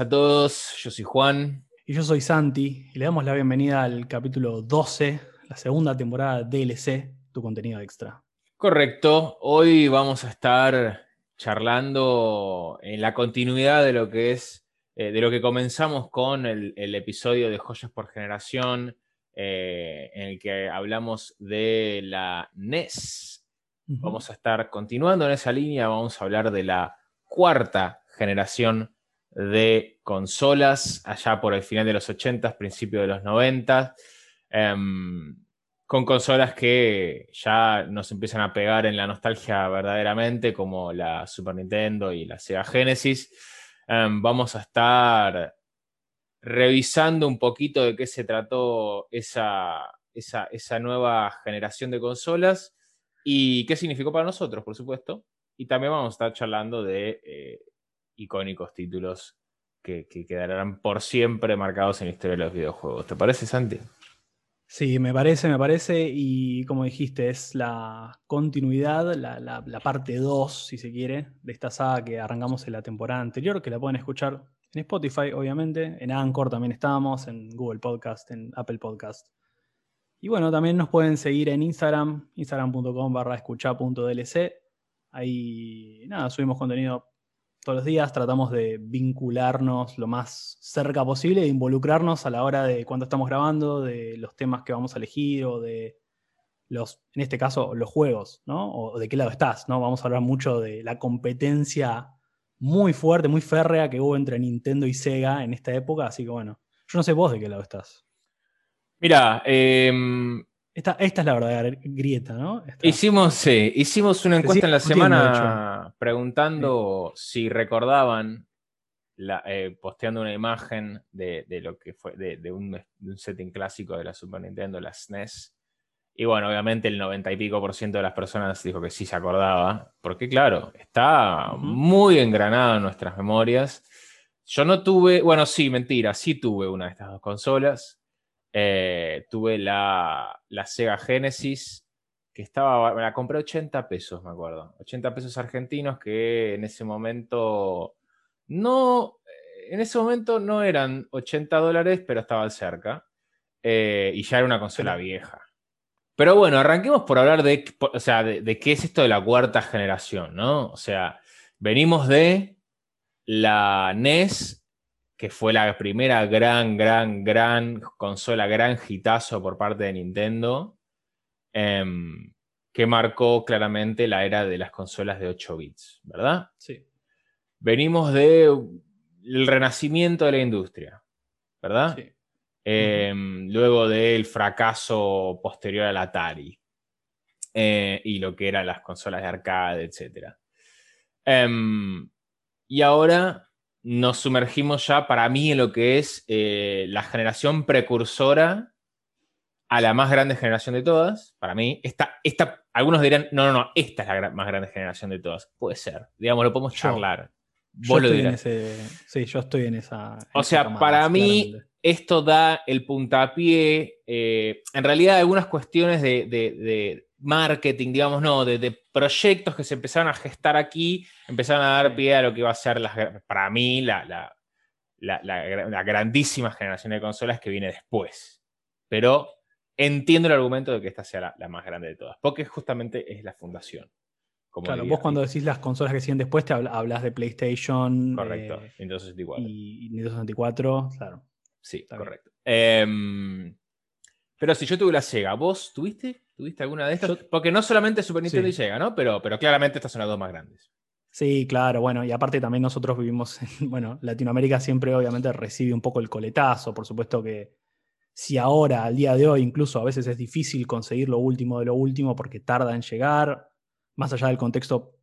a todos. Yo soy Juan. Y yo soy Santi y le damos la bienvenida al capítulo 12, la segunda temporada de DLC, tu contenido extra. Correcto, hoy vamos a estar charlando en la continuidad de lo que es, eh, de lo que comenzamos con el, el episodio de Joyas por Generación, eh, en el que hablamos de la NES. Vamos a estar continuando en esa línea, vamos a hablar de la cuarta generación de consolas, allá por el final de los 80, principio de los 90, em, con consolas que ya nos empiezan a pegar en la nostalgia verdaderamente, como la Super Nintendo y la Sega Genesis. Em, vamos a estar revisando un poquito de qué se trató esa, esa, nueva generación de consolas y qué significó para nosotros, por supuesto. Y también vamos a estar charlando de eh, icónicos títulos que, quedarán por siempre marcados en la historia de los videojuegos. ¿Te parece, Santi? Sí, me parece, me parece, y como dijiste, es la continuidad, la, parte 2, si se quiere, de esta saga que arrancamos en la temporada anterior, que la pueden escuchar en Spotify, obviamente, en Anchor también estamos, en Google Podcast, en Apple Podcast. Y bueno, también nos pueden seguir en Instagram, instagram.com barra escucha.dlc. Ahí, nada, subimos contenido todos los días tratamos de vincularnos lo más cerca posible, de involucrarnos a la hora de cuando estamos grabando, de los temas que vamos a elegir o de los, en este caso, los juegos, ¿no? O de qué lado estás, ¿no? Vamos a hablar mucho de la competencia muy fuerte, muy férrea que hubo entre Nintendo y Sega en esta época, así que bueno, yo no sé vos de qué lado estás. Mira, eh, esta, es la verdadera grieta, ¿no? Hicimos, hicimos una encuesta en la semana preguntando si recordaban, eh, posteando una imagen de, lo que fue, de, un, setting clásico de la Super Nintendo, la SNES. E y bueno, obviamente el 90 y pico por ciento de las personas dijo que sí se acordaba, porque claro, está muy engranado en nuestras memorias. Yo no tuve, bueno, sí, mentira, sí tuve una de estas dos consolas. Eh, tuve la, Sega Genesis, que estaba, me la compré 80 pesos, me acuerdo. 80 pesos argentinos que en ese momento no, en ese momento no eran 80 dólares, pero estaban cerca. Eh, y ya era una consola vieja. Pero bueno, arranquemos por hablar de, o sea, de, qué es esto de la cuarta generación, ¿no? O sea, venimos de la NES que fue la primera gran, gran, gran consola, gran hitazo por parte de Nintendo, em, que marcó claramente la era de las consolas de 8 bits, ¿verdad? Sí. Venimos del renacimiento de la industria, ¿verdad? Sí. Em, luego del fracaso posterior al Atari eh, y lo que eran las consolas de arcade, etc. Em, y ahora nos sumergimos ya para mí en lo que es eh, la generación precursora a la más grande generación de todas. Para mí, esta, esta, algunos dirán, no, no, no, esta es la más grande generación de todas. Puede ser, digamos, lo podemos charlar. Vos lo dirás. sí, yo estoy en esa. o sea, para mí, esto da el puntapié. Eh, en realidad, algunas cuestiones de marketing, digamos, no, de, proyectos que se empezaron a gestar aquí, empezaron a dar pie a lo que va a ser, para mí, la, la, grandísima generación de consolas que viene después. Pero entiendo el argumento de que esta sea la, más grande de todas, porque justamente es la fundación. claro, vos cuando decís las consolas que siguen después, te hablas de PlayStation. Correcto, eh, Nintendo 64. Y, Nintendo 64, claro. Sí, correcto. Em, pero si yo tuve la Sega, ¿vos tuviste? ¿Tuviste alguna de estas? Porque no solamente Super Nintendo y Sega, ¿no? Pero, pero claramente estas son las dos más grandes. Sí, claro, bueno, y aparte también nosotros vivimos, en, bueno, Latinoamérica siempre obviamente recibe un poco el coletazo, por supuesto que si ahora, al día de hoy, incluso a veces es difícil conseguir lo último de lo último porque tarda en llegar, más allá del contexto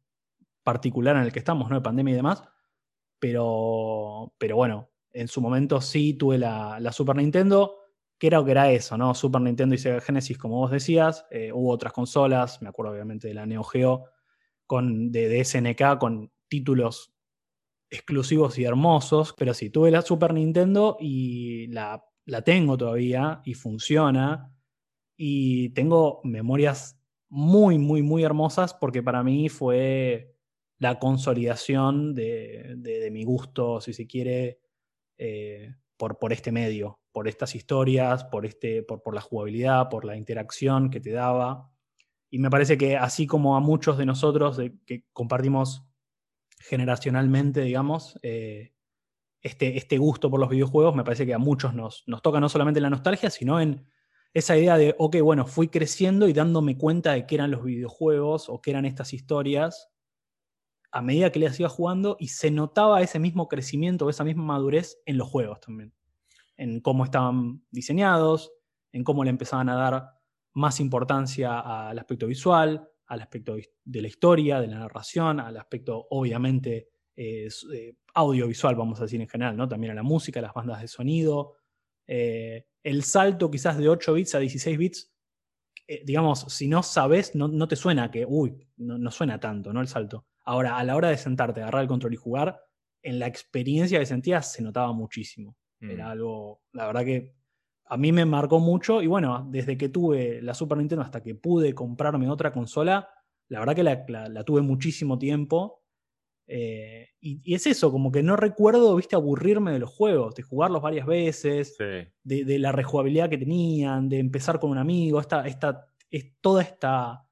particular en el que estamos, ¿no? De pandemia y demás, pero, pero bueno, en su momento sí tuve la, Super Nintendo, que era que era eso, ¿no? Super Nintendo y Sega Genesis, como vos decías. Eh, hubo otras consolas, me acuerdo obviamente de la Neo Geo, con, de, de SNK, con títulos exclusivos y hermosos, pero sí, tuve la Super Nintendo y la, la tengo todavía y funciona. Y tengo memorias muy, muy, muy hermosas porque para mí fue la consolidación de, mi gusto, si se quiere, eh, por, por, este medio, por estas historias, por, este, por, la jugabilidad, por la interacción que te daba. Y me parece que así como a muchos de nosotros que compartimos generacionalmente, digamos, eh, este, este gusto por los videojuegos, me parece que a muchos nos, nos toca no solamente la nostalgia, sino en esa idea de, ok, bueno, fui creciendo y dándome cuenta de qué eran los videojuegos o qué eran estas historias a medida que les iba jugando y se notaba ese mismo crecimiento, esa misma madurez en los juegos también, en cómo estaban diseñados, en cómo le empezaban a dar más importancia al aspecto visual, al aspecto de la historia, de la narración, al aspecto obviamente eh, eh, audiovisual, vamos a decir en general, ¿no? También a la música, a las bandas de sonido. Eh, el salto quizás de 8 bits a 16 bits, digamos, si no sabes, no, te suena que, uy, no, suena tanto, ¿no? El salto. Ahora, a la hora de sentarte, agarrar el control y jugar, en la experiencia que sentías se notaba muchísimo. Era mm. algo, la verdad que a mí me marcó mucho y bueno, desde que tuve la Super Nintendo hasta que pude comprarme otra consola, la verdad que la, tuve muchísimo tiempo. Eh, y, es eso, como que no recuerdo, viste, aburrirme de los juegos, de jugarlos varias veces, de, la rejugabilidad que tenían, de empezar con un amigo. Esta, esta, es, toda esta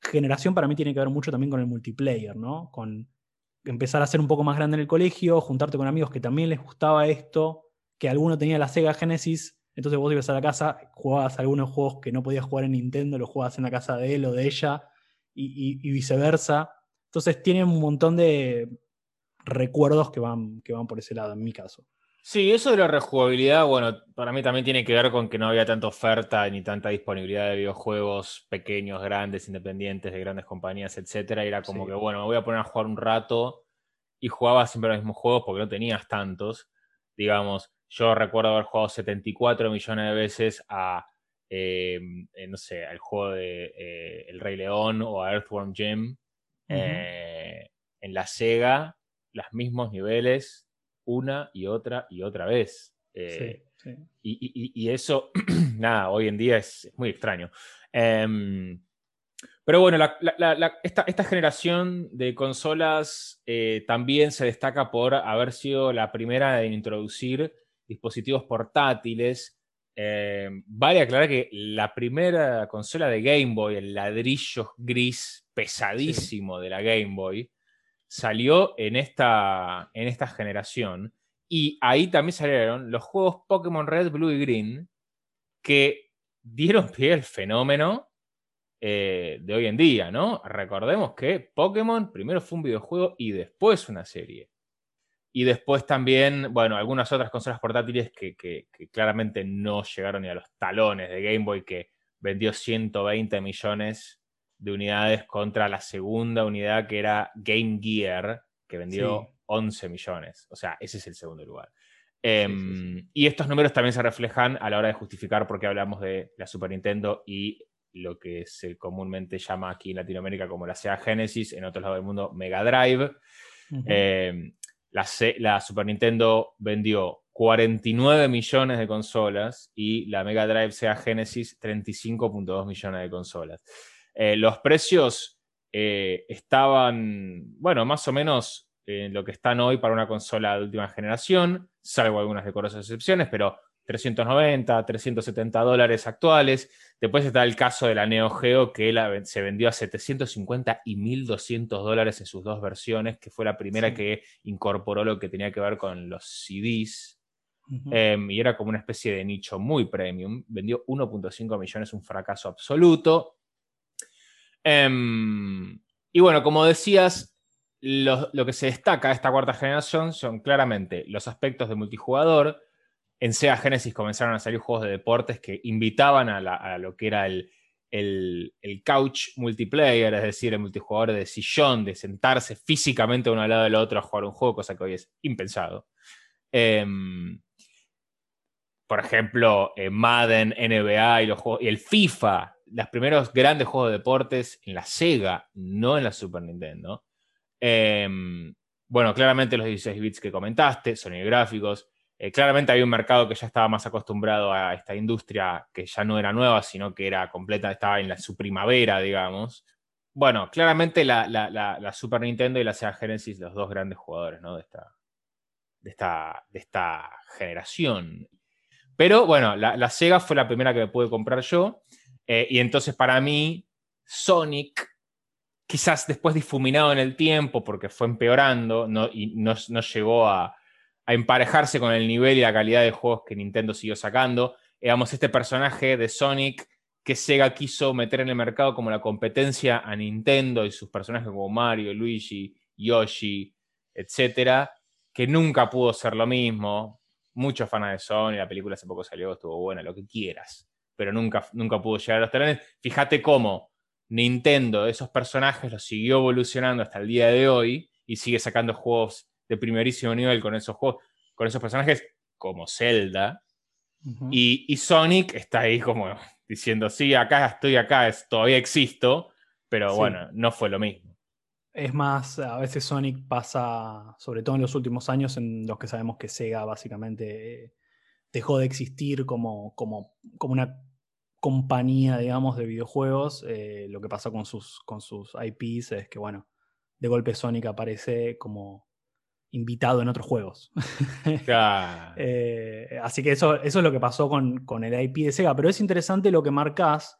generación para mí tiene que ver mucho también con el multiplayer, ¿no? Con empezar a ser un poco más grande en el colegio, juntarte con amigos que también les gustaba esto, que alguno tenía la Sega Genesis entonces vos ibas a la casa, jugabas algunos juegos que no podías jugar en Nintendo, los jugabas en la casa de él o de ella, y, viceversa. Entonces tiene un montón de recuerdos que van, que van por ese lado, en mi caso. Sí, eso de la rejugabilidad, bueno, para mí también tiene que ver con que no había tanta oferta ni tanta disponibilidad de videojuegos pequeños, grandes, independientes, de grandes compañías, etcétera. era como que, bueno, me voy a poner a jugar un rato y jugaba siempre los mismos juegos porque no tenías tantos. Digamos, yo recuerdo haber jugado 74 millones de veces a, em, eh, no sé, al juego de eh, El Rey León o a Earthworm Jim eh, en la Sega, los mismos niveles, una y otra y otra vez. Sí, Y, eso, nada, hoy en día es, muy extraño. Em, pero bueno, esta, esta, generación de consolas también se destaca por haber sido la primera en introducir dispositivos portátiles. Eh, vale aclarar que la primera consola de Game Boy, el ladrillo gris pesadísimo de la Game Boy, salió en esta, en esta generación. Y ahí también salieron los juegos Pokémon Red, Blue y Green, que dieron pie al fenómeno eh, de hoy en día, ¿no? Recordemos que Pokémon primero fue un videojuego y después una serie. Y después también, bueno, algunas otras consolas portátiles que, claramente no llegaron ni a los talones de Game Boy, que vendió 120 millones de unidades contra la segunda unidad que era Game Gear, que vendió 11 millones. O sea, ese es el segundo lugar. Em, y estos números también se reflejan a la hora de justificar por qué hablamos de la Super Nintendo y lo que se comúnmente llama aquí en Latinoamérica como la Sega Genesis, en otros lados del mundo Mega Drive. La, Super Nintendo vendió 49 millones de consolas y la Mega Drive Sega Genesis 35.2 millones de consolas. Eh, los precios eh, estaban, bueno, más o menos en lo que están hoy para una consola de última generación, salvo algunas decorosas excepciones, pero 390, 370 dólares actuales. Después está el caso de la Neo Geo, que se vendió a 750 y 1200 dólares en sus dos versiones, que fue la primera que incorporó lo que tenía que ver con los CDs. Em, y era como una especie de nicho muy premium. Vendió 1.5 millones, un fracaso absoluto. Em, y bueno, como decías, lo, lo, que se destaca de esta cuarta generación son claramente los aspectos de multijugador, en Sega Genesis comenzaron a salir juegos de deportes que invitaban a, lo que era el, couch multiplayer, es decir, el multijugador de sillón, de sentarse físicamente uno al lado del otro a jugar un juego, cosa que hoy es impensado. Em, por ejemplo, eh, Madden, NBA y, los juegos, y el FIFA, los primeros grandes juegos de deportes en la Sega, no en la Super Nintendo. Em, bueno, claramente los 16 bits que comentaste, sonido gráficos. Eh, claramente había un mercado que ya estaba más acostumbrado a esta industria, que ya no era nueva, sino que era completa, estaba en la, su primavera, digamos. Bueno, claramente la, Super Nintendo y la Sega Genesis, los dos grandes jugadores ¿no? de, esta, generación. Pero bueno, la, Sega fue la primera que me pude comprar yo. Eh, y entonces para mí, Sonic quizás después difuminado en el tiempo porque fue empeorando y no, llegó a, emparejarse con el nivel y la calidad de juegos que Nintendo siguió sacando. Digamos, este personaje de Sonic que Sega quiso meter en el mercado como la competencia a Nintendo y sus personajes como Mario, Luigi, Yoshi, etcétera, que nunca pudo ser lo mismo. Muchos fans de Sonic, la película hace poco salió, estuvo buena, lo que quieras, pero nunca, nunca pudo llegar a los terrenos. Fíjate cómo Nintendo, esos personajes los siguió evolucionando hasta el día de hoy y sigue sacando juegos de primerísimo nivel con esos juegos, con esos personajes como Zelda. y, Sonic está ahí como diciendo, sí, acá estoy acá, todavía existo, pero bueno, no fue lo mismo. Es más, a veces Sonic pasa, sobre todo en los últimos años, en los que sabemos que Sega básicamente eh, dejó de existir como, como, como una compañía, digamos, de videojuegos, eh, lo que pasa con sus, con sus IPs es que, bueno, de golpe Sonic aparece como invitado en otros juegos. Eh, así que eso, eso es lo que pasó con, con, el IP de Sega, pero es interesante lo que marcas,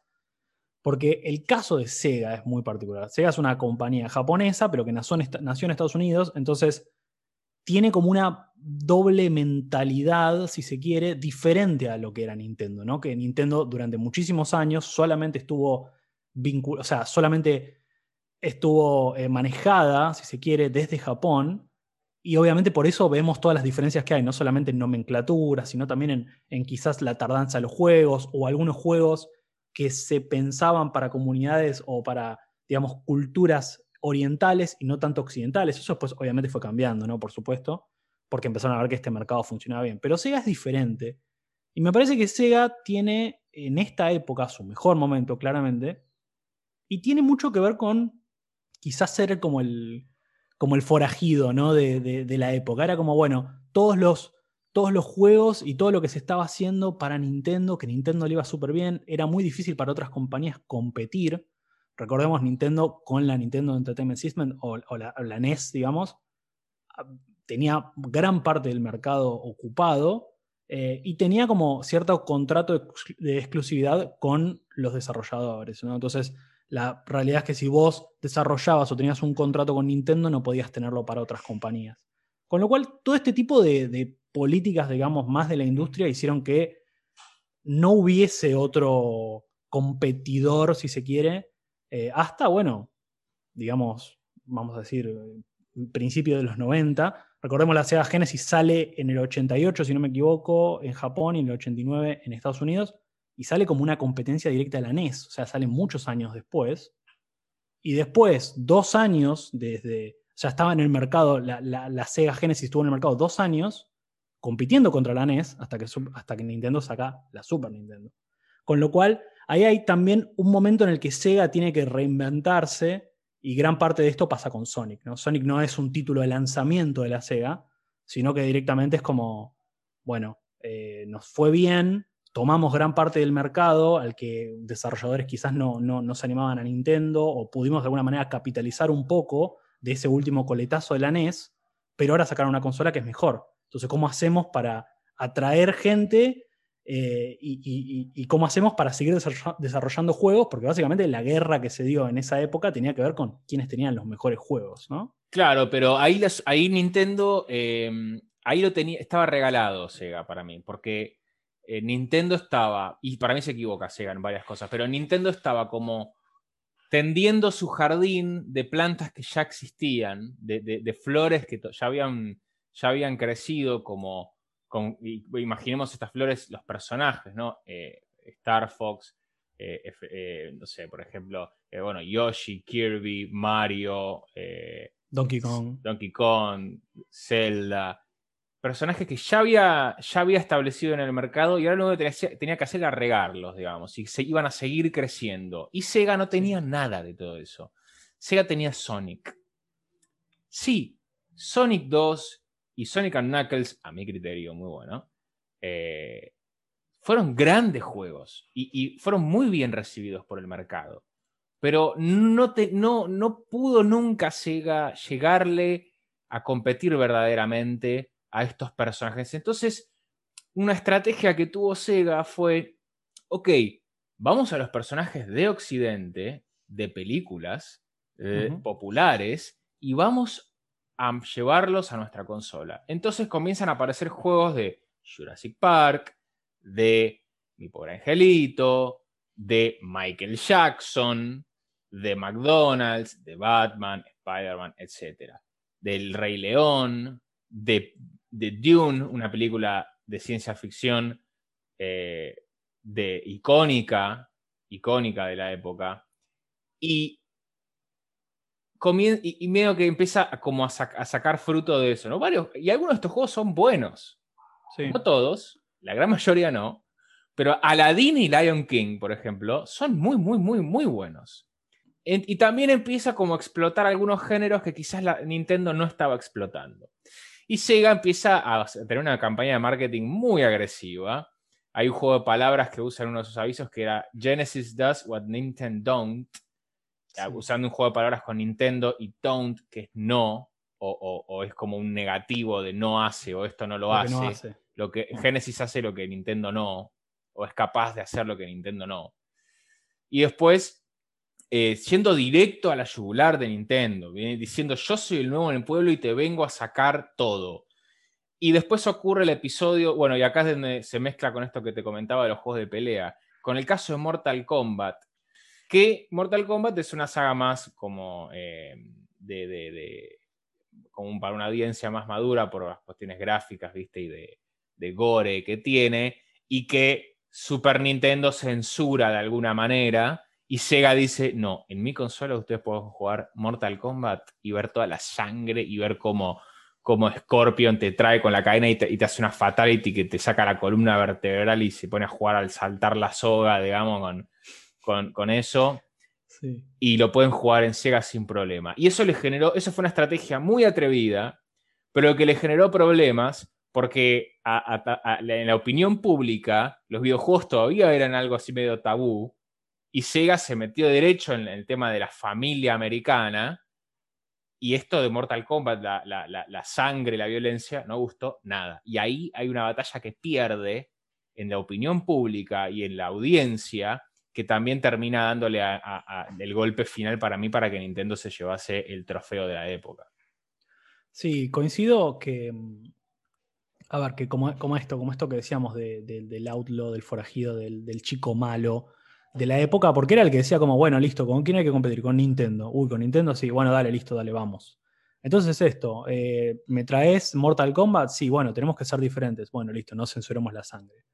porque el caso de Sega es muy particular. Sega es una compañía japonesa, pero que nació nació en Estados Unidos, entonces tiene como una doble mentalidad, si se quiere, diferente a lo que era Nintendo, ¿no? Que Nintendo durante muchísimos años solamente estuvo vinculada, o sea, solamente estuvo eh, manejada, si se quiere, desde Japón. Y obviamente por eso vemos todas las diferencias que hay, no solamente en nomenclatura, sino también en, quizás la tardanza de los juegos o algunos juegos que se pensaban para comunidades o para, digamos, culturas orientales y no tanto occidentales. Eso pues obviamente fue cambiando, ¿no? Por supuesto porque empezaron a ver que este mercado funcionaba bien. Pero Sega es diferente. Y me parece que Sega tiene en esta época su mejor momento, claramente. Y tiene mucho que ver con quizás ser como el, como el forajido ¿no? de, la época. Era como, bueno, todos los, todos los juegos y todo lo que se estaba haciendo para Nintendo, que Nintendo le iba súper bien, era muy difícil para otras compañías competir. Recordemos Nintendo con la Nintendo Entertainment System o, la, NES, digamos, tenía gran parte del mercado ocupado eh, y tenía como cierto contrato de exclusividad con los desarrolladores. Entonces, la realidad es que si vos desarrollabas o tenías un contrato con Nintendo, no podías tenerlo para otras compañías. Con lo cual, todo este tipo de, políticas, digamos, más de la industria hicieron que no hubiese otro competidor, si se quiere, eh, hasta, bueno, digamos, vamos a decir, principio de los 90, Recordemos la Sega Genesis sale en el 88, si no me equivoco, en Japón y en el 89 en Estados Unidos, y sale como una competencia directa de la NES, o sea, sale muchos años después. Y después, dos años desde, sea, estaba en el mercado, la, Sega Genesis estuvo en el mercado dos años compitiendo contra la NES hasta que, hasta que Nintendo saca la Super Nintendo. Con lo cual, ahí hay también un momento en el que Sega tiene que reinventarse y gran parte de esto pasa con Sonic. ¿no? Sonic no es un título de lanzamiento de la Sega, sino que directamente es como, bueno, eh, nos fue bien, tomamos gran parte del mercado al que desarrolladores quizás no, no, se animaban a Nintendo o pudimos de alguna manera capitalizar un poco de ese último coletazo de la NES, pero ahora sacaron una consola que es mejor. Entonces, ¿cómo hacemos para atraer gente eh, y, cómo hacemos para seguir desarrollando juegos, porque básicamente la guerra que se dio en esa época tenía que ver con quiénes tenían los mejores juegos, ¿no? Claro, pero ahí, ahí Nintendo, em, ahí lo tenía, estaba regalado Sega para mí, porque eh, Nintendo estaba, y para mí se equivoca Sega en varias cosas, pero Nintendo estaba como tendiendo su jardín de plantas que ya existían, de, flores que ya habían, ya habían crecido como imaginemos estas flores, los personajes, ¿no? Eh, Star Fox, no sé, por ejemplo, bueno, Yoshi, Kirby, Mario, Donkey Kong. Donkey Kong, Zelda, personajes que ya había, ya había establecido en el mercado y ahora lo que tenía, que hacer era regarlos, digamos, y se iban a seguir creciendo. Y Sega no tenía nada de todo eso. Sega tenía Sonic. Sí, Sonic 2 y Sonic Knuckles, a mi criterio, muy bueno, eh, fueron grandes juegos y, fueron muy bien recibidos por el mercado. Pero no, te, no, no pudo nunca Sega llegarle a competir verdaderamente a estos personajes. Entonces, una estrategia que tuvo Sega fue, ok, vamos a los personajes de Occidente, de películas eh, populares, y vamos a llevarlos a nuestra consola. Entonces comienzan a aparecer juegos de Jurassic Park, de Mi Pobre Angelito, de Michael Jackson, de McDonald's, de Batman, Spider-Man, etc. Del Rey León, de de Dune, una película de ciencia ficción eh, de icónica, icónica de la época, y, y, medio que empieza a, como a, sacar fruto de eso, ¿no? Varios, y algunos de estos juegos son buenos. No todos, la gran mayoría no, pero Aladdin y Lion King, por ejemplo, son muy, muy, muy, muy buenos. y también empieza como a explotar algunos géneros que quizás la Nintendo no estaba explotando. Y Sega empieza a tener una campaña de marketing muy agresiva. Hay un juego de palabras que usa en uno de sus avisos que era Genesis does what Nintendo don't. Usando un juego de palabras con Nintendo y don't, que es no, o, es como un negativo de no hace o esto no lo, hace. Lo que Genesis hace lo que Nintendo no, o es capaz de hacer lo que Nintendo no. Y después eh, siendo directo a la yugular de Nintendo, diciendo yo soy el nuevo en el pueblo y te vengo a sacar todo. Y después ocurre el episodio, bueno, y acá es donde se mezcla con esto que te comentaba de los juegos de pelea, con el caso de Mortal Kombat, que Mortal Kombat es una saga más como eh, de, como para una audiencia más madura por las cuestiones gráficas, viste, y de, de gore que tiene, y que Super Nintendo censura de alguna manera y Sega dice, no, en mi consola ustedes pueden jugar Mortal Kombat y ver toda la sangre y ver cómo, cómo Scorpion te trae con la cadena y te, hace una fatality que te saca la columna vertebral y se pone a jugar al saltar la soga, digamos, con, con, eso. Y lo pueden jugar en Sega sin problema. Y eso le generó, eso fue una estrategia muy atrevida, pero que le generó problemas porque en la opinión pública los videojuegos todavía eran algo así medio tabú y Sega se metió derecho en el tema de la familia americana. Y esto de Mortal Kombat, la, sangre, la violencia, no gustó nada. Y ahí hay una batalla que pierde en la opinión pública y en la audiencia, que también termina dándole el golpe final para mí para que Nintendo se llevase el trofeo de la época. Sí, coincido que. A ver, que como, esto, como esto que decíamos del outlaw, del forajido, del chico malo, de la época, porque era el que decía como, bueno, listo, ¿con quién hay que competir? Con Nintendo. Uy, con Nintendo sí, bueno, dale, listo, dale, vamos. Entonces esto, eh, ¿me traes Mortal Kombat? Sí, bueno, tenemos que ser diferentes. Bueno, listo, no censuremos la sangre.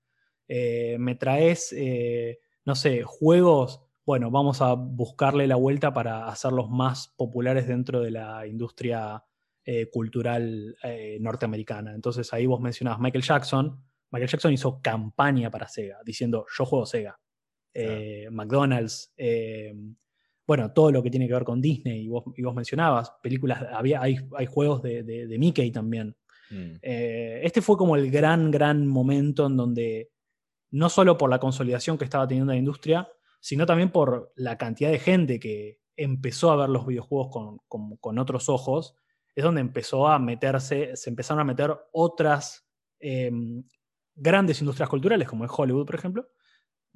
Eh, ¿Me traes, eh, no sé, juegos? Bueno, vamos a buscarle la vuelta para hacerlos más populares dentro de la industria cultural norteamericana. Entonces ahí vos mencionabas Michael Jackson. Michael Jackson hizo campaña para Sega, diciendo, yo juego Sega. Eh, McDonald's, eh, bueno, todo lo que tiene que ver con Disney, y vos, mencionabas, películas, había, hay, juegos de, Mickey también. Mm. Eh, este fue como el gran, gran momento en donde, no solo por la consolidación que estaba teniendo la industria, sino también por la cantidad de gente que empezó a ver los videojuegos con, otros ojos, es donde empezó a meterse, se empezaron a meter otras grandes industrias culturales, como es Hollywood, por ejemplo,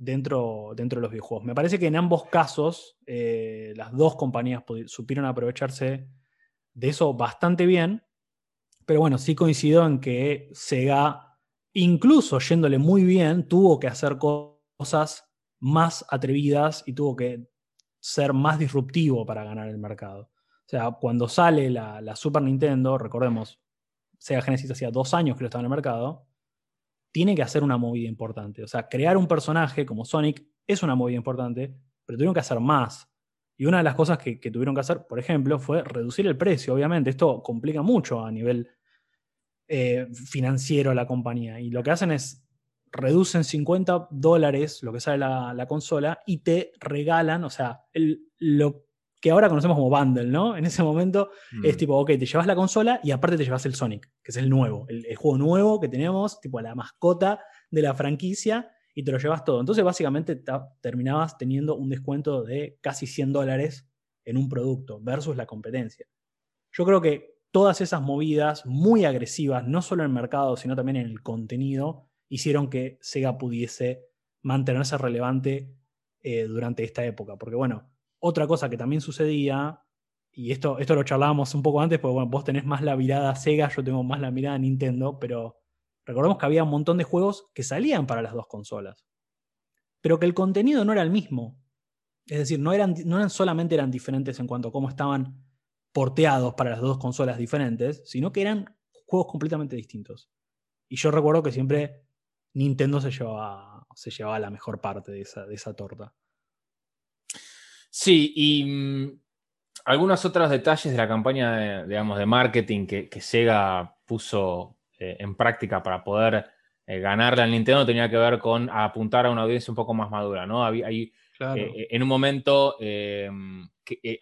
dentro, dentro de los videojuegos. Me parece que en ambos casos eh, las dos compañías supieron aprovecharse de eso bastante bien, pero bueno, sí coincido en que Sega, incluso yéndole muy bien, tuvo que hacer cosas más atrevidas y tuvo que ser más disruptivo para ganar el mercado. O sea, cuando sale la, la Super Nintendo, recordemos, Sega Genesis hacía dos años que lo estaba en el mercado, tiene que hacer una movida importante. O sea, crear un personaje como Sonic es una movida importante, pero tuvieron que hacer más. Y una de las cosas que, tuvieron que hacer, por ejemplo, fue reducir el precio. Obviamente, esto complica mucho a nivel eh, financiero a la compañía. Y lo que hacen es reducen 50 dólares lo que sale la, consola y te regalan, o sea, lo que ahora conocemos como bundle, ¿no? En ese momento es mm. tipo, ok, te llevas la consola y aparte te llevas el Sonic, que es el nuevo, el, juego nuevo que tenemos, tipo la mascota de la franquicia, y te lo llevas todo. Entonces, básicamente, terminabas teniendo un descuento de casi 100 dólares en un producto versus la competencia. Yo creo que todas esas movidas muy agresivas, no solo en el mercado, sino también en el contenido, hicieron que Sega pudiese mantenerse relevante eh, durante esta época. Porque bueno, otra cosa que también sucedía, y esto, esto lo charlábamos un poco antes, porque bueno, vos tenés más la mirada Sega, yo tengo más la mirada Nintendo, pero recordemos que había un montón de juegos que salían para las dos consolas, pero que el contenido no era el mismo. Es decir, no, eran, no eran solamente eran diferentes en cuanto a cómo estaban porteados para las dos consolas diferentes, sino que eran juegos completamente distintos. Y yo recuerdo que siempre Nintendo se llevaba, se llevaba la mejor parte de esa, de esa torta. Sí, y mm, algunos otros detalles de la campaña de, digamos, de marketing que, Sega puso eh, en práctica para poder eh, ganarle al Nintendo tenía que ver con apuntar a una audiencia un poco más madura, ¿no? hay, eh, en un momento que,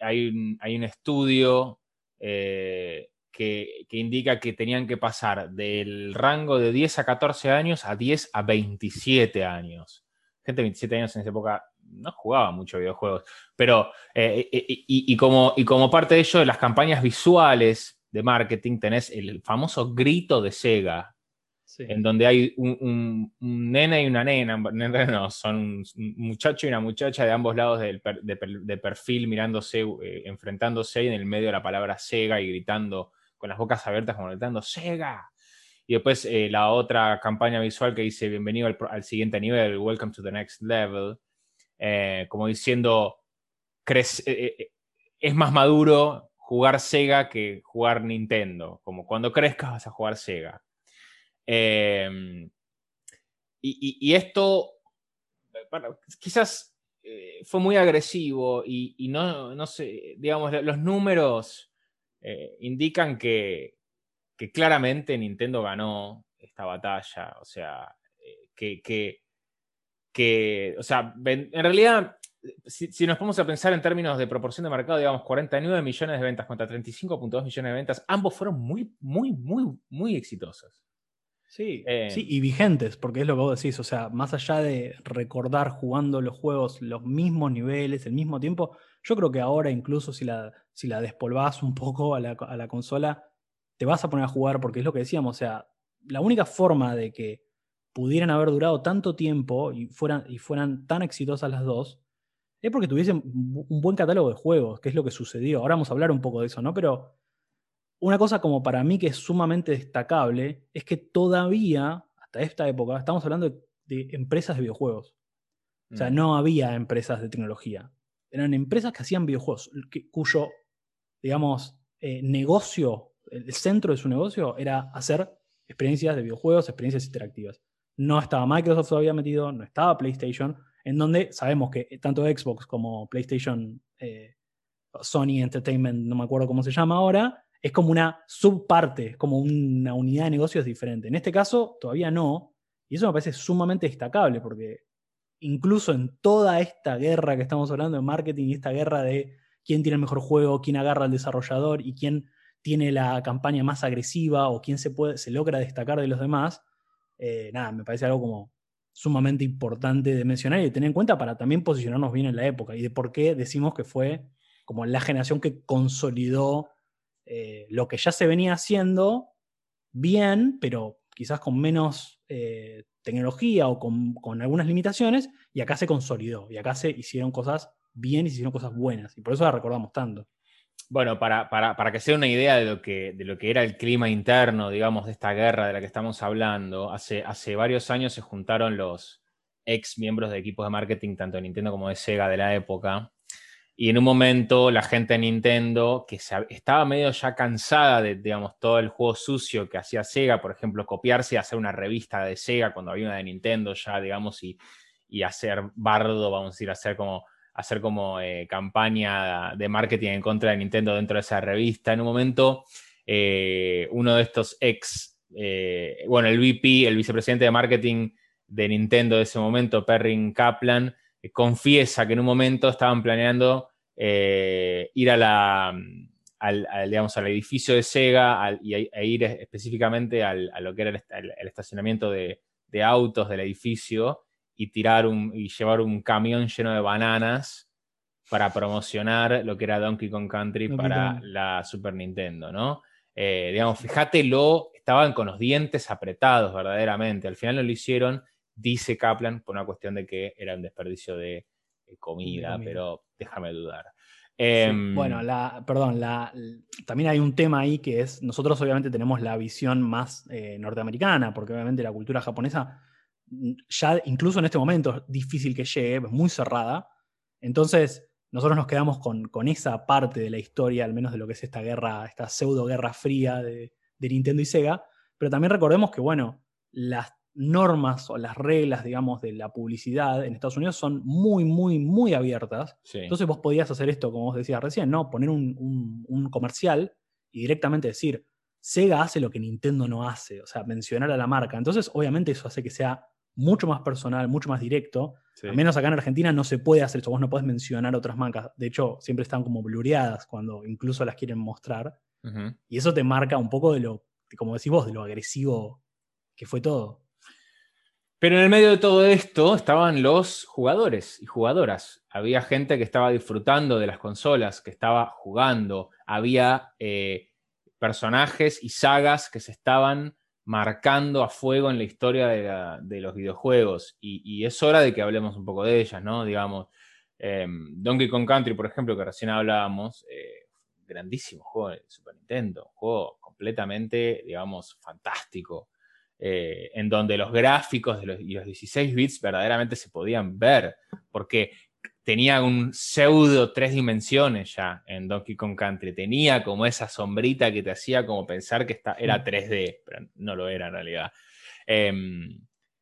hay, hay, un estudio que, indica que tenían que pasar del rango de 10 a 14 años a 10 a 27 años. Gente de 27 años en esa época no jugaba mucho videojuegos, pero eh, eh, y, como, y como parte de ello, de las campañas visuales de marketing tenés el famoso grito de Sega, en donde hay un, nena y una nena, no, son un muchacho y una muchacha de ambos lados del de, perfil mirándose, eh, enfrentándose en el medio de la palabra Sega y gritando con las bocas abiertas como gritando ¡Sega! Y después eh, la otra campaña visual que dice bienvenido al, siguiente nivel, welcome to the next level, eh, como diciendo, eh, es más maduro jugar Sega que jugar Nintendo, como cuando crezcas vas a jugar Sega. Em, y, esto, quizás fue muy agresivo y, no, no sé, digamos, los números eh, indican que, claramente Nintendo ganó esta batalla. O sea, eh, que, que, o sea, en realidad, si, nos ponemos a pensar en términos de proporción de mercado, digamos 49 millones de ventas contra 35.2 millones de ventas, ambos fueron muy, muy, muy, muy exitosos. Sí, eh, sí, y vigentes, porque es lo que vos decís, o sea, más allá de recordar jugando los juegos los mismos niveles, el mismo tiempo, yo creo que ahora incluso si la, si la despolvás un poco a la, consola, te vas a poner a jugar porque es lo que decíamos, o sea, la única forma de que pudieran haber durado tanto tiempo y fueran, y fueran tan exitosas las dos, es porque tuviesen un buen catálogo de juegos, que es lo que sucedió. Ahora vamos a hablar un poco de eso, ¿no? Pero una cosa como para mí que es sumamente destacable es que todavía, hasta esta época, estamos hablando de, empresas de videojuegos. O sea, mm. no había empresas de tecnología eran empresas que hacían videojuegos, cuyo, digamos, eh, negocio, el centro de su negocio era hacer experiencias de videojuegos, experiencias interactivas. No estaba Microsoft todavía metido, no estaba PlayStation, en donde sabemos que tanto Xbox como PlayStation, eh, Sony Entertainment, no me acuerdo cómo se llama ahora, es como una subparte, como una unidad de negocios diferente. En este caso, todavía no, y eso me parece sumamente destacable, porque incluso en toda esta guerra que estamos hablando de marketing y esta guerra de quién tiene el mejor juego, quién agarra al desarrollador y quién tiene la campaña más agresiva o quién se, puede, se logra destacar de los demás, eh, nada, me parece algo como sumamente importante de mencionar y de tener en cuenta para también posicionarnos bien en la época y de por qué decimos que fue como la generación que consolidó eh, lo que ya se venía haciendo bien, pero quizás con menos eh, tecnología o con, algunas limitaciones, y acá se consolidó, y acá se hicieron cosas bien y se hicieron cosas buenas, y por eso la recordamos tanto. Bueno, para, para, que sea una idea de lo, que, de lo que era el clima interno, digamos, de esta guerra de la que estamos hablando, hace, hace varios años se juntaron los ex miembros de equipos de marketing, tanto de Nintendo como de Sega de la época, y en un momento la gente de Nintendo, que estaba medio ya cansada de, digamos, todo el juego sucio que hacía Sega, por ejemplo, copiarse y hacer una revista de Sega cuando había una de Nintendo ya, digamos, y, y hacer bardo, vamos a decir, hacer como, hacer como eh, campaña de marketing en contra de Nintendo dentro de esa revista. En un momento, eh, uno de estos ex, eh, bueno, el VP, el vicepresidente de marketing de Nintendo de ese momento, Perrin Kaplan, confiesa que en un momento estaban planeando ir al, digamos, al edificio de Sega y a, ir específicamente a lo que era el, estacionamiento de, autos del edificio y tirar un, y llevar un camión lleno de bananas para promocionar lo que era Donkey Kong Country para la Super Nintendo, ¿no? Eh, digamos, fíjatelo, estaban con los dientes apretados verdaderamente. Al final no lo hicieron, dice Kaplan, por una cuestión de que era un desperdicio de, comida, pero déjame dudar. Em, bueno, la, perdón, la, también hay un tema ahí que es, nosotros obviamente tenemos la visión más eh, norteamericana, porque obviamente la cultura japonesa ya incluso en este momento es difícil que llegue, es muy cerrada. Entonces, nosotros nos quedamos con, esa parte de la historia, al menos de lo que es esta guerra, esta pseudo guerra fría de, Nintendo y Sega. Pero también recordemos que, bueno, las normas o las reglas, digamos, de la publicidad en Estados Unidos son muy, muy, muy abiertas. Entonces vos podías hacer esto, como vos decías recién, ¿no? Poner un, un, comercial y directamente decir, Sega hace lo que Nintendo no hace, o sea, mencionar a la marca. Entonces, obviamente eso hace que sea mucho más personal, mucho más directo. Al menos acá en Argentina no se puede hacer eso, vos no podés mencionar otras marcas. De hecho, siempre están como blureadas cuando incluso las quieren mostrar. Y eso te marca un poco de lo, como decís vos, de lo agresivo que fue todo. Pero en el medio de todo esto estaban los jugadores y jugadoras. Había gente que estaba disfrutando de las consolas, que estaba jugando. Había eh, personajes y sagas que se estaban marcando a fuego en la historia de, los videojuegos. Y, es hora de que hablemos un poco de ellas, ¿no? Digamos, em, Donkey Kong Country, por ejemplo, que recién hablábamos, eh, grandísimo juego de Super Nintendo, un juego completamente, digamos, fantástico. Eh, en donde los gráficos y los 16 bits verdaderamente se podían ver, porque tenía un pseudo tres dimensiones ya en Donkey Kong Country. Tenía como esa sombrita que te hacía como pensar que era 3D, pero no lo era en realidad. Em,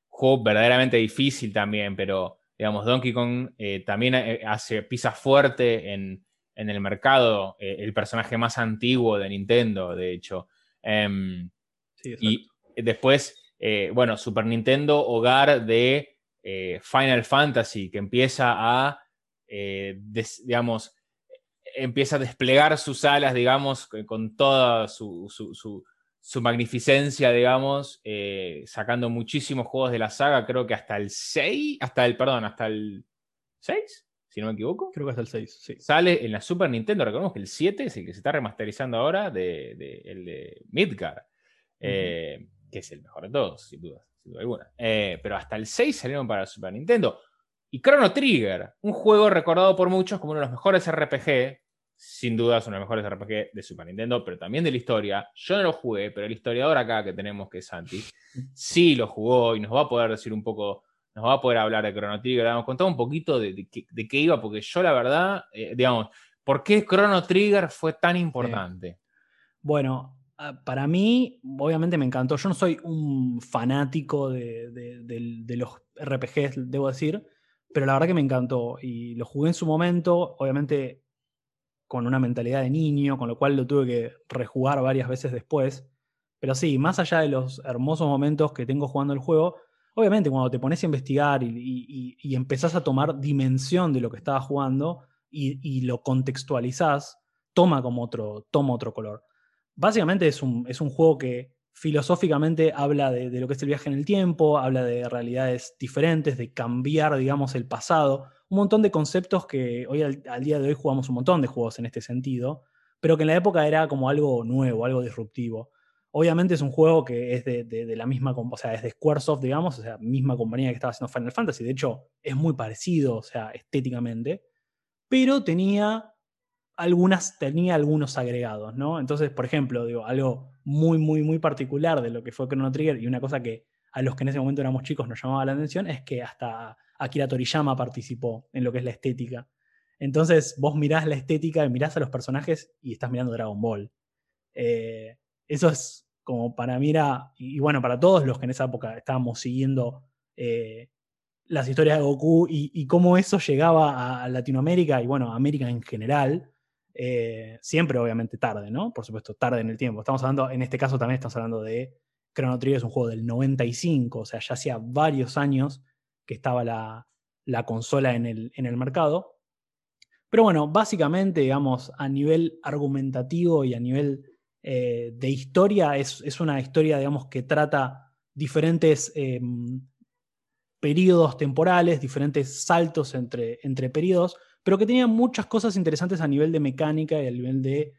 juego verdaderamente difícil también, pero digamos, Donkey Kong eh, también eh, hace, pisa fuerte en, el mercado, eh, el personaje más antiguo de Nintendo, de hecho. Em, y después, bueno, Super Nintendo, hogar de Final Fantasy, que empieza a eh, digamos, empieza a desplegar sus alas, digamos, con toda su, magnificencia, digamos, eh, sacando muchísimos juegos de la saga, creo que hasta el 6, hasta el, perdón, hasta el 6, si no me equivoco. Creo que hasta el 6, sí. Sale en la Super Nintendo, recordemos que el 7 es el que se está remasterizando ahora, de, el de Midgar, eh, que es el mejor de todos, sin duda, sin duda alguna. pero hasta el 6 salieron para la Super Nintendo. Y Chrono Trigger, un juego recordado por muchos como uno de los mejores RPG, sin duda es uno de los mejores RPG de Super Nintendo, pero también de la historia. Yo no lo jugué, pero el historiador acá que tenemos, que es Santi, sí lo jugó y nos va a poder decir un poco, nos va a poder hablar de Chrono Trigger. Vamos a contar un poquito de, qué iba, porque yo la verdad, eh, digamos, ¿por qué Chrono Trigger fue tan importante? Bueno, ah, para mí, obviamente me encantó. Yo no soy un fanático de, de los RPGs, debo decir pero la verdad que me encantó y lo jugué en su momento, obviamente con una mentalidad de niño, con lo cual lo tuve que rejugar varias veces después. Pero sí, más allá de los hermosos momentos que tengo jugando el juego, obviamente cuando te pones a investigar y, y, empezás a tomar dimensión de lo que estabas jugando y, lo contextualizás, toma como otro, toma otro color. Básicamente es un, es un juego que filosóficamente habla de, lo que es el viaje en el tiempo, habla de realidades diferentes, de cambiar, digamos, el pasado, un montón de conceptos que hoy al, día de hoy jugamos un montón de juegos en este sentido, pero que en la época era como algo nuevo, algo disruptivo. Obviamente es un juego que es de, la misma, o sea, es de Squaresoft, digamos, o sea, misma compañía que estaba haciendo Final Fantasy, de hecho es muy parecido, o sea, estéticamente, pero tenía algunas, tenía algunos agregados, ¿no? Entonces, por ejemplo, digo, algo muy, muy, muy particular de lo que fue Chrono Trigger y una cosa que a los que en ese momento éramos chicos nos llamaba la atención es que hasta Akira Toriyama participó en lo que es la estética. Entonces vos mirás la estética y mirás a los personajes y estás mirando Dragon Ball. Eh, eso es como para mí era, y bueno, para todos los que en esa época estábamos siguiendo eh, las historias de Goku y, cómo eso llegaba a Latinoamérica y bueno, a América en general. Eh, siempre obviamente tarde, ¿no? Por supuesto, tarde en el tiempo. Estamos hablando, en este caso también estamos hablando de Chrono Trigger, es un juego del 95, o sea, ya hacía varios años que estaba la, consola en el, en el mercado. Pero bueno, básicamente, digamos, a nivel argumentativo y a nivel eh, de historia, es, es, una historia, digamos, que trata diferentes em, periodos temporales, diferentes saltos entre, entre periodos, pero que tenía muchas cosas interesantes a nivel de mecánica y a nivel de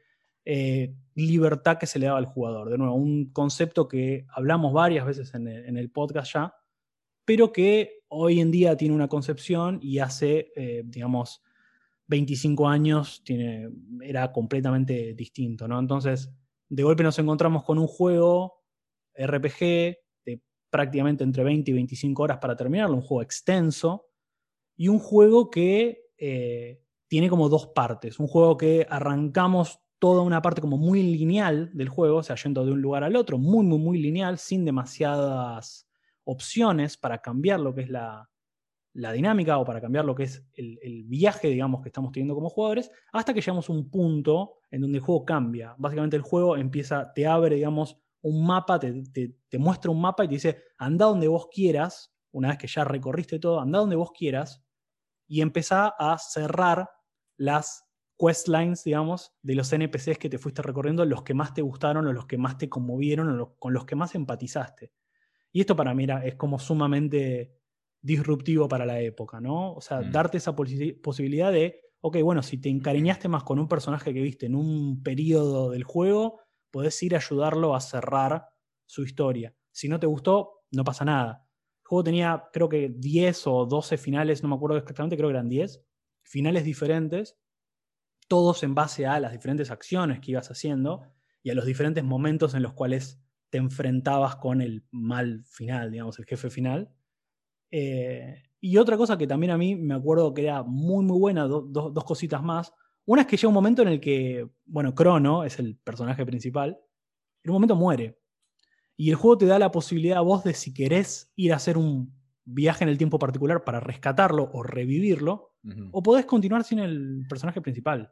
eh, libertad que se le daba al jugador. De nuevo, un concepto que hablamos varias veces en el, podcast ya, pero que hoy en día tiene una concepción y hace, eh, digamos, 25 años tiene, era completamente distinto, ¿no? Entonces, de golpe nos encontramos con un juego RPG prácticamente entre 20 y 25 horas para terminarlo, un juego extenso, y un juego que eh, tiene como dos partes, un juego que arrancamos toda una parte como muy lineal del juego, o sea, yendo de un lugar al otro, muy, muy, muy lineal, sin demasiadas opciones para cambiar lo que es la, dinámica o para cambiar lo que es el, viaje, digamos, que estamos teniendo como jugadores, hasta que llegamos a un punto en donde el juego cambia. Básicamente el juego empieza, te abre, digamos, un mapa, te, muestra un mapa y te dice, anda donde vos quieras, una vez que ya recorriste todo, anda donde vos quieras, y empezá a cerrar las questlines, digamos, de los NPCs que te fuiste recorriendo, los que más te gustaron o los que más te conmovieron o con los que más empatizaste. Y esto para mí es como sumamente disruptivo para la época, ¿no? O sea, mm. darte esa posibilidad de, ok, bueno, si te encariñaste más con un personaje que viste en un periodo del juego, podés ir a ayudarlo a cerrar su historia. Si no te gustó, no pasa nada. Juego tenía creo que 10 o 12 finales, no me acuerdo exactamente, creo que eran 10, finales diferentes, todos en base a las diferentes acciones que ibas haciendo y a los diferentes momentos en los cuales te enfrentabas con el mal final, digamos, el jefe final. Eh, y otra cosa que también a mí me acuerdo que era muy, muy buena, dos cositas más. Una es que llega un momento en el que, bueno, Crono es el personaje principal, en un momento muere. Y el juego te da la posibilidad a vos de si querés ir a hacer un viaje en el tiempo particular para rescatarlo o revivirlo, o podés continuar sin el personaje principal.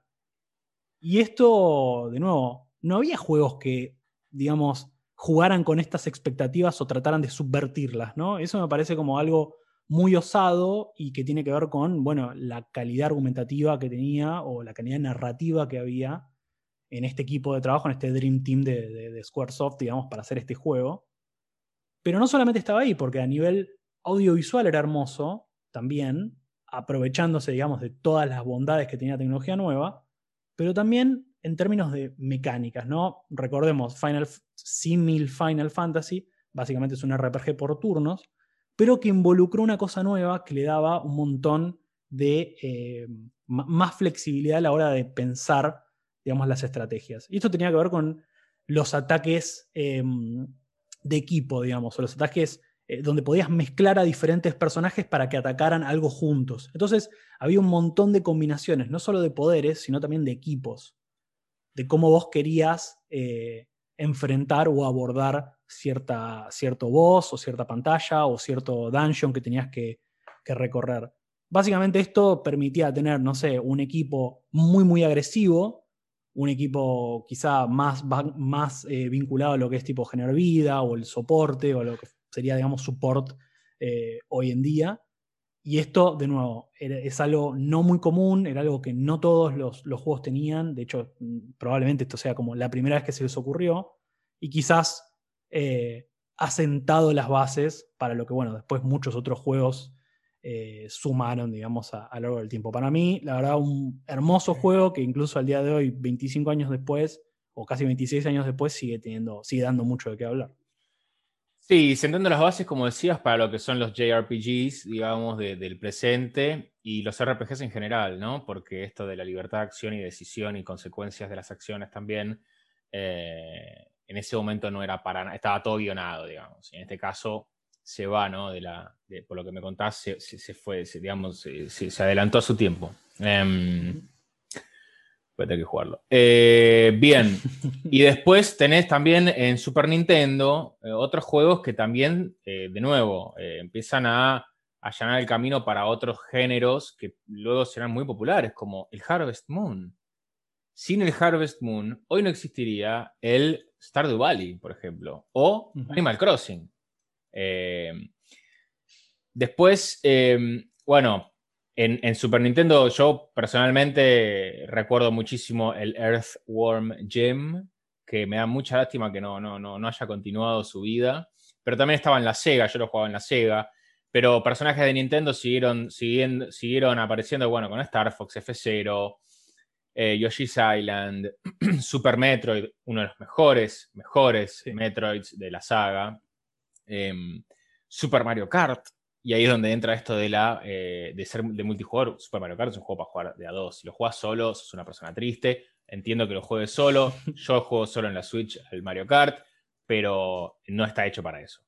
Y esto, de nuevo, no había juegos que, digamos, jugaran con estas expectativas o trataran de subvertirlas, ¿no? Eso me parece como algo muy osado y que tiene que ver con, bueno, la calidad argumentativa que tenía o la calidad narrativa que había en este equipo de trabajo, en este Dream Team de, Squaresoft, digamos, para hacer este juego. Pero no solamente estaba ahí, porque a nivel audiovisual era hermoso también, aprovechándose, digamos, de todas las bondades que tenía la tecnología nueva, pero también en términos de mecánicas, ¿no? Recordemos, Final, Simil Final Fantasy, básicamente es un RPG por turnos, pero que involucró una cosa nueva que le daba un montón de eh, más flexibilidad a la hora de pensar, digamos, las estrategias. Y esto tenía que ver con los ataques em, de equipo, digamos, o los ataques eh, donde podías mezclar a diferentes personajes para que atacaran algo juntos. Entonces había un montón de combinaciones, no solo de poderes, sino también de equipos, de cómo vos querías eh, enfrentar o abordar cierta, cierto boss o cierta pantalla o cierto dungeon que tenías que, recorrer. Básicamente esto permitía tener, no sé, un equipo muy, muy agresivo, un equipo quizá más, más eh, vinculado a lo que es tipo generar vida o el soporte o lo que sería, digamos, support eh, hoy en día. Y esto, de nuevo, es algo no muy común, era algo que no todos los, los, juegos tenían. De hecho, probablemente esto sea como la primera vez que se les ocurrió. Y quizás eh, ha sentado las bases para lo que, bueno, después muchos otros juegos eh, sumaron, digamos, a, lo largo del tiempo. Para mí, la verdad, un hermoso juego que incluso al día de hoy, 25 años después, o casi 26 años después, sigue, teniendo, sigue dando mucho de qué hablar. Sí, sentando las bases, como decías, para lo que son los JRPGs, digamos, del presente y los RPGs en general, ¿no? Porque esto de la libertad de acción y decisión y consecuencias de las acciones también eh, en ese momento no era para nada, estaba todo guionado, digamos. en este caso se va, ¿no? De la, por lo que me contás, se, fue, digamos, se, adelantó a su tiempo. Eh, voy a tener que jugarlo. Eh, bien, y después tenés también en Super Nintendo eh, otros juegos que también, eh, de nuevo, empiezan a allanar el camino para otros géneros que luego serán muy populares, como el Harvest Moon. Sin el Harvest Moon, hoy no existiría el Stardew Valley, por ejemplo, o Animal Crossing. Eh, después, eh, bueno, en, Super Nintendo yo personalmente recuerdo muchísimo el Earthworm Jim, que me da mucha lástima que no, no, no, haya continuado su vida. Pero también estaba en la Sega, yo lo jugaba en la Sega. Pero personajes de Nintendo siguieron, siguieron, siguieron apareciendo, bueno, con Star Fox, F0, eh, Yoshi's Island, Super Metroid, uno de los mejores, mejores Metroids de la saga. Em, Super Mario Kart, y ahí es donde entra esto de, la, eh, de ser de multijugador. Super Mario Kart es un juego para jugar de a dos. Si lo juegas solo, sos una persona triste. Entiendo que lo juegues solo. Yo juego solo en la Switch el Mario Kart, pero no está hecho para eso.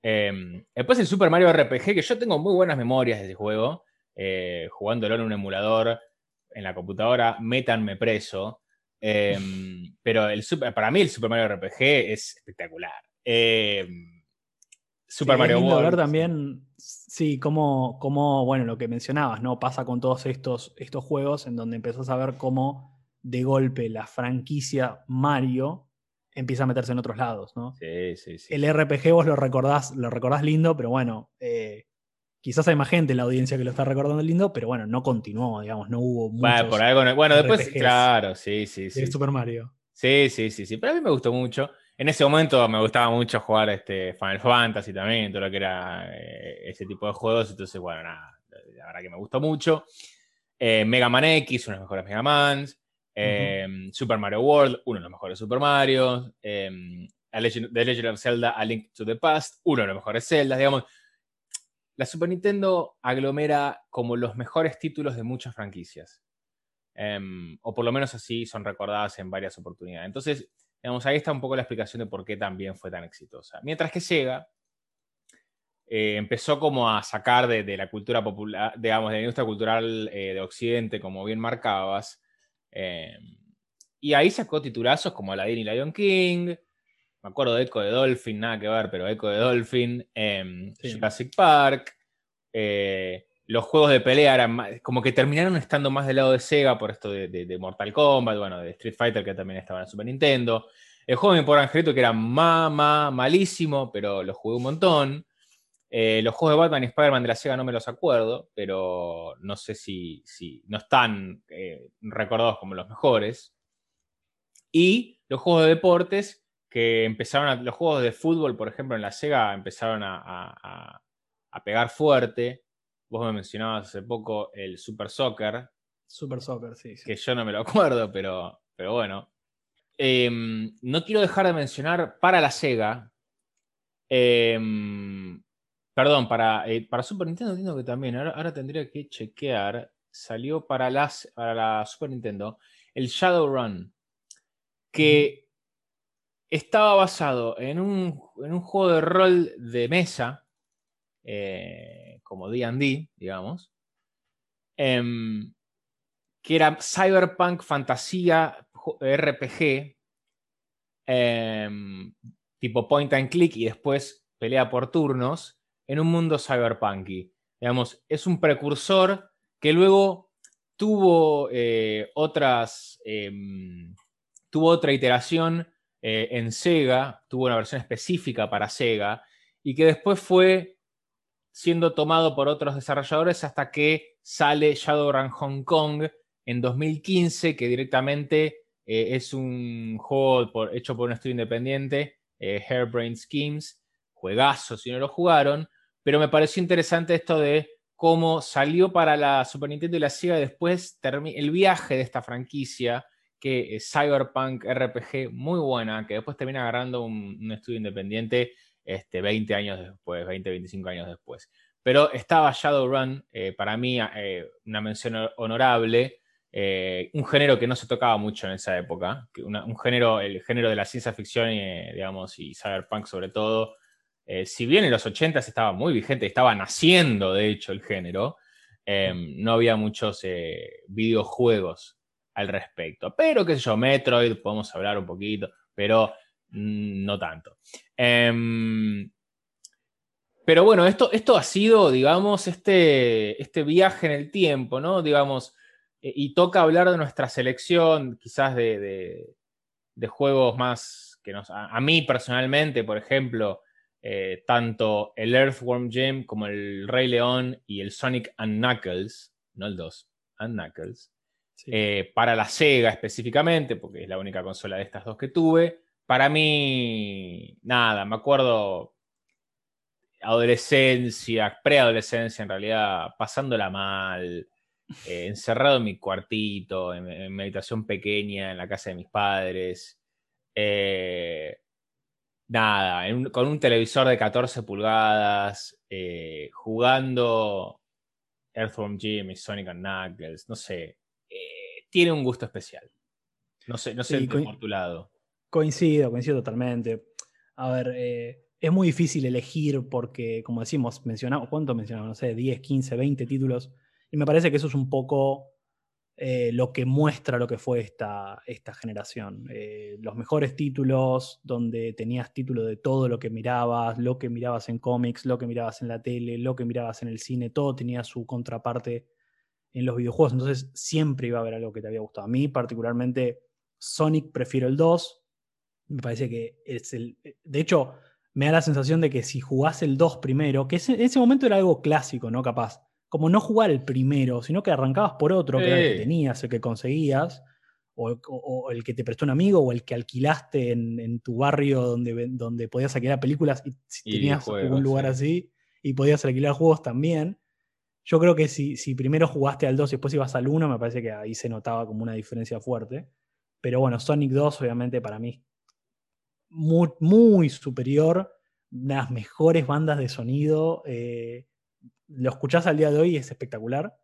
Em, después el Super Mario RPG, que yo tengo muy buenas memorias de ese juego, eh, jugándolo en un emulador en la computadora, métanme preso. Em, pero el para mí el Super Mario RPG es espectacular. Super Mario World. también Sí, como, como, bueno, lo que mencionabas, ¿no? Pasa con todos estos, estos juegos en donde empezás a ver cómo de golpe la franquicia Mario empieza a meterse en otros lados, ¿no? Sí, sí, sí. El RPG vos lo recordás, lo recordás lindo, pero bueno, eh, quizás hay más gente en la audiencia que lo está recordando lindo, pero bueno, no continuó, digamos, no hubo Bueno, por algo bueno después, claro, sí, sí, sí. Super Mario. Sí, sí, sí, sí, pero a mí me gustó mucho en ese momento me gustaba mucho jugar este Final Fantasy también, todo lo que era eh, ese tipo de juegos. Entonces, bueno, nada, la verdad que me gustó mucho. Eh, Mega Man X, uno de los mejores Mega Mans. Em, Super Mario World, uno de los mejores Super Mario. Em, The Legend of Zelda, A Link to the Past, uno de los mejores Zelda. Digamos, la Super Nintendo aglomera como los mejores títulos de muchas franquicias. Em, o por lo menos así son recordadas en varias oportunidades. Entonces, ahí está un poco la explicación de por qué también fue tan exitosa. Mientras que Sega eh, empezó como a sacar de, la cultura popular, digamos, de la industria cultural eh, de Occidente, como bien marcabas, eh, y ahí sacó titulazos como Aladdin y Lion King, me acuerdo de Echo de Dolphin, nada que ver, pero Echo de Dolphin, Jurassic Park, los juegos de pelea eran como que terminaron estando más del lado de Sega por esto de, Mortal Kombat, bueno, de Street Fighter que también estaba en Super Nintendo. El juego de por Angelito que era ma, malísimo, pero lo jugué un montón. Eh, los juegos de Batman y Spider-Man de la Sega no me los acuerdo, pero no sé si, si no están eh, recordados como los mejores. Y los juegos de deportes que empezaron a, los juegos de fútbol, por ejemplo, en la Sega empezaron a pegar fuerte. Vos me mencionabas hace poco el Super Soccer. Super Soccer, sí. Que yo no me lo acuerdo, pero, pero bueno. Em, no quiero dejar de mencionar para la Sega. Em, perdón, para, eh, para Super Nintendo entiendo que también. Ahora, tendría que chequear. Salió para, las, para la Super Nintendo el Shadowrun. Que estaba basado en un, en un juego de rol de mesa. Eh, como DD, digamos, em, que era cyberpunk, fantasía, RPG, em, tipo point and click y después pelea por turnos, en un mundo cyberpunky. Digamos, es un precursor que luego tuvo eh, otras. Em, tuvo otra iteración eh, en Sega, tuvo una versión específica para Sega, y que después fue siendo tomado por otros desarrolladores hasta que sale Shadowrun Hong Kong en 2015, que directamente eh, es un juego hecho por un estudio independiente, eh, Hairbrain Schemes, juegazo si no lo jugaron, pero me pareció interesante esto de cómo salió para la Super Nintendo y la Sega después el viaje de esta franquicia, que es Cyberpunk RPG, muy buena, que después termina agarrando un estudio independiente este, 20 años después, 20, 25 años después. Pero estaba Shadowrun, eh, para mí eh, una mención honorable, eh, un género que no se tocaba mucho en esa época, un género, el género de la ciencia ficción y, digamos, y cyberpunk sobre todo, si bien en los 80 estaba muy vigente, estaba naciendo de hecho el género, no había muchos videojuegos al respecto. Pero, qué sé yo, Metroid, podemos hablar un poquito, pero no tanto. Em, Pero bueno, esto, esto ha sido, digamos, este, este viaje en el tiempo, ¿no? Digamos, eh, y toca hablar de nuestra selección, quizás de, juegos más que nos... A, mí personalmente, por ejemplo, eh, tanto el Earthworm Jim como el Rey León y el Sonic and Knuckles, no el 2, and Knuckles, eh, para la Sega específicamente, porque es la única consola de estas dos que tuve, para mí, nada, me acuerdo adolescencia, preadolescencia en realidad, pasándola mal, eh, encerrado en mi cuartito, en, en, mi habitación pequeña, en la casa de mis padres. Eh, nada, con un televisor de 14 pulgadas, eh, jugando Earthworm Jim y Sonic and Knuckles, no sé, tiene un gusto especial. No sé, no sé por tu lado. Coincido, coincido totalmente. A ver, es muy difícil elegir porque, como decimos, mencionamos, ¿cuánto mencionamos? No sé, 10, 15, 20 títulos. Y me parece que eso es un poco eh, lo que muestra lo que fue esta, esta generación. Eh, los mejores títulos, donde tenías título de todo lo que mirabas, lo que mirabas en cómics, lo que mirabas en la tele, lo que mirabas en el cine, todo tenía su contraparte en los videojuegos. Entonces siempre iba a haber algo que te había gustado. A mí, particularmente, Sonic prefiero el 2. Me parece que es el. De hecho, me da la sensación de que si jugás el 2 primero, que en ese momento era algo clásico, ¿no? Capaz. Como no jugar el primero, sino que arrancabas por otro, que era el que tenías, el que conseguías, o, el que te prestó un amigo, o el que alquilaste en, tu barrio donde, donde podías alquilar películas y si tenías un lugar así, y podías alquilar juegos también. Yo creo que si, si primero jugaste al 2 y después ibas al 1, me parece que ahí se notaba como una diferencia fuerte. Pero bueno, Sonic 2 obviamente para mí muy, superior, las mejores bandas de sonido. Eh, lo escuchás al día de hoy y es espectacular.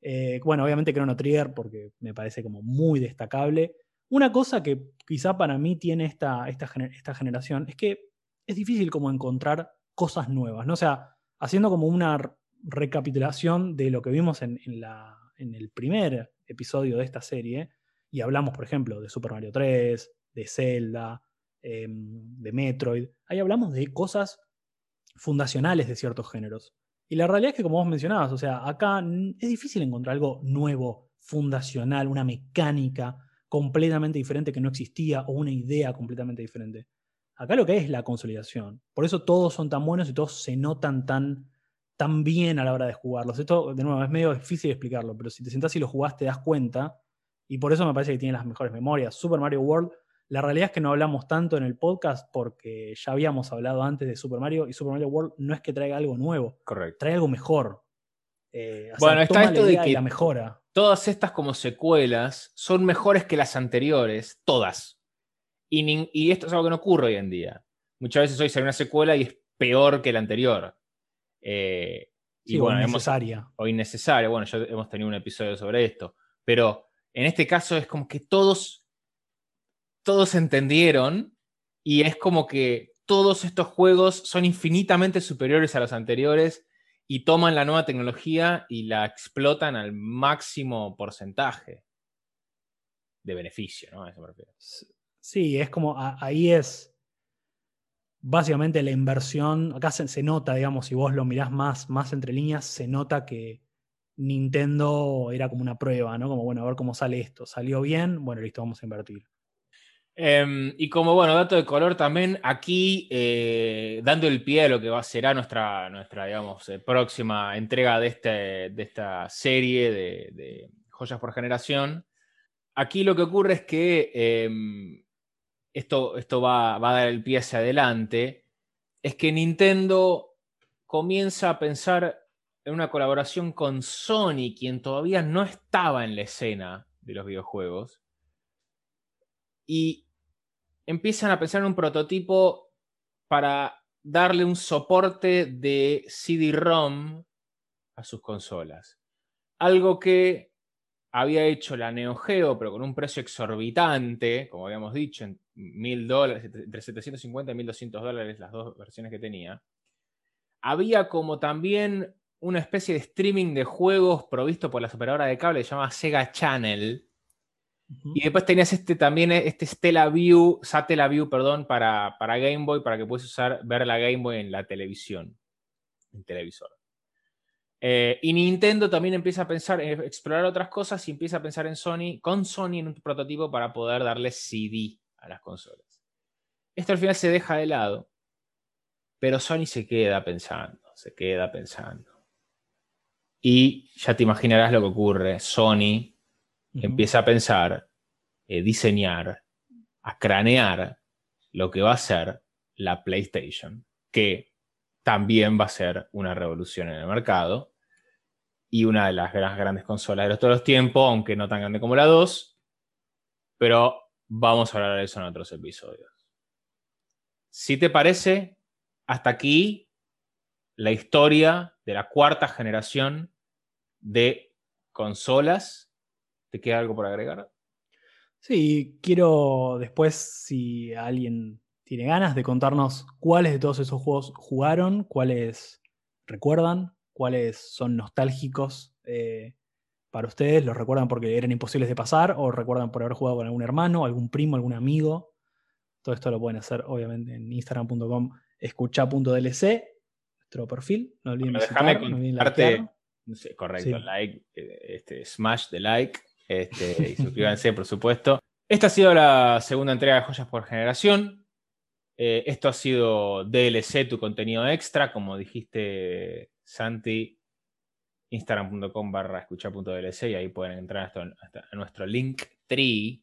Eh, bueno, obviamente Chrono Trigger porque me parece como muy destacable. Una cosa que quizá para mí tiene esta, esta, esta generación es que es difícil como encontrar cosas nuevas, ¿no? O sea, haciendo como una recapitulación de lo que vimos en, la, en el primer episodio de esta serie, y hablamos, por ejemplo, de Super Mario 3, de Zelda, Em, de Metroid. Ahí hablamos de cosas fundacionales de ciertos géneros. Y la realidad es que, como vos mencionabas, o sea, acá es difícil encontrar algo nuevo, fundacional, una mecánica completamente diferente que no existía o una idea completamente diferente. Acá lo que es la consolidación. Por eso todos son tan buenos y todos se notan tan, tan bien a la hora de jugarlos. Esto, de nuevo, es medio difícil explicarlo, pero si te sentás y lo jugás te das cuenta. Y por eso me parece que tiene las mejores memorias. Super Mario World la realidad es que no hablamos tanto en el podcast porque ya habíamos hablado antes de Super Mario y Super Mario World no es que traiga algo nuevo, Correcto. trae algo mejor. Eh, bueno, está esto de que la mejora. todas estas como secuelas son mejores que las anteriores, todas. Y, esto es algo que no ocurre hoy en día. Muchas veces hoy sale una secuela y es peor que la anterior. Eh, y bueno, o innecesaria. o innecesaria. Bueno, ya hemos tenido un episodio sobre esto. Pero en este caso es como que todos todos entendieron y es como que todos estos juegos son infinitamente superiores a los anteriores y toman la nueva tecnología y la explotan al máximo porcentaje de beneficio, ¿no? Sí, es como ahí es básicamente la inversión. Acá se, nota, digamos, si vos lo mirás más, más entre líneas, se nota que Nintendo era como una prueba, ¿no? Como, bueno, a ver cómo sale esto. ¿Salió bien? Bueno, listo, vamos a invertir. Em, y como bueno, dato de color también, aquí eh, dando el pie a lo que va a ser nuestra, nuestra digamos, eh, próxima entrega de, este, de esta serie de, joyas por generación. Aquí lo que ocurre es que em, esto, esto va, va, a dar el pie hacia adelante, es que Nintendo comienza a pensar en una colaboración con Sony, quien todavía no estaba en la escena de los videojuegos y empiezan a pensar en un prototipo para darle un soporte de CD-ROM a sus consolas. Algo que había hecho la Neo Geo, pero con un precio exorbitante, como habíamos dicho, en mil dólares, entre 750 y 1200 dólares las dos versiones que tenía. Había como también una especie de streaming de juegos provisto por la operadora de cable llamada Sega Channel, y después tenías este también, este Stella View, Satellite View, perdón, para, para Game Boy, para que puedas usar, ver la Game Boy en la televisión. el televisor. Eh, y Nintendo también empieza a pensar, en explorar otras cosas y empieza a pensar en Sony, con Sony en un prototipo para poder darle CD a las consolas. Esto al final se deja de lado, pero Sony se queda pensando, se queda pensando. Y ya te imaginarás lo que ocurre. Sony empieza a pensar, eh, diseñar, a cranear lo que va a ser la PlayStation, que también va a ser una revolución en el mercado y una de las grandes consolas de todos los tiempos, aunque no tan grande como la 2, pero vamos a hablar de eso en otros episodios. Si te parece, hasta aquí la historia de la cuarta generación de consolas. ¿Te queda algo por agregar? Sí, quiero después, si alguien tiene ganas de contarnos cuáles de todos esos juegos jugaron, cuáles recuerdan, cuáles son nostálgicos eh, para ustedes, los recuerdan porque eran imposibles de pasar o recuerdan por haber jugado con algún hermano, algún primo, algún amigo. Todo esto lo pueden hacer obviamente en instagram.com escucha.dlc, nuestro perfil. No olviden Déjame contarte, correcto, like, eh, este, smash de like este, y suscríbanse, por supuesto. Esta ha sido la segunda entrega de Joyas por Generación. Eh, esto ha sido DLC, tu contenido extra, como dijiste Santi, instagram.com barra y ahí pueden entrar a, nuestro link tree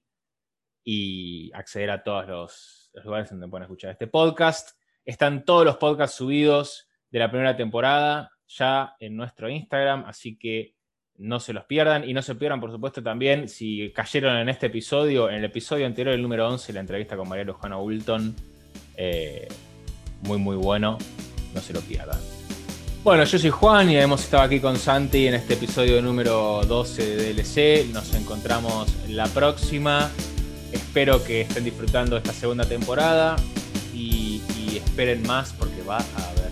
y acceder a todos los, lugares donde pueden escuchar este podcast. Están todos los podcasts subidos de la primera temporada ya en nuestro Instagram, así que no se los pierdan y no se pierdan, por supuesto, también si cayeron en este episodio, en el episodio anterior, el número 11, la entrevista con María Lujana Wilton. Eh, muy, muy bueno, no se lo pierdan. Bueno, yo soy Juan y hemos estado aquí con Santi en este episodio número 12 de DLC. Nos encontramos la próxima. Espero que estén disfrutando esta segunda temporada y, y esperen más porque va a haber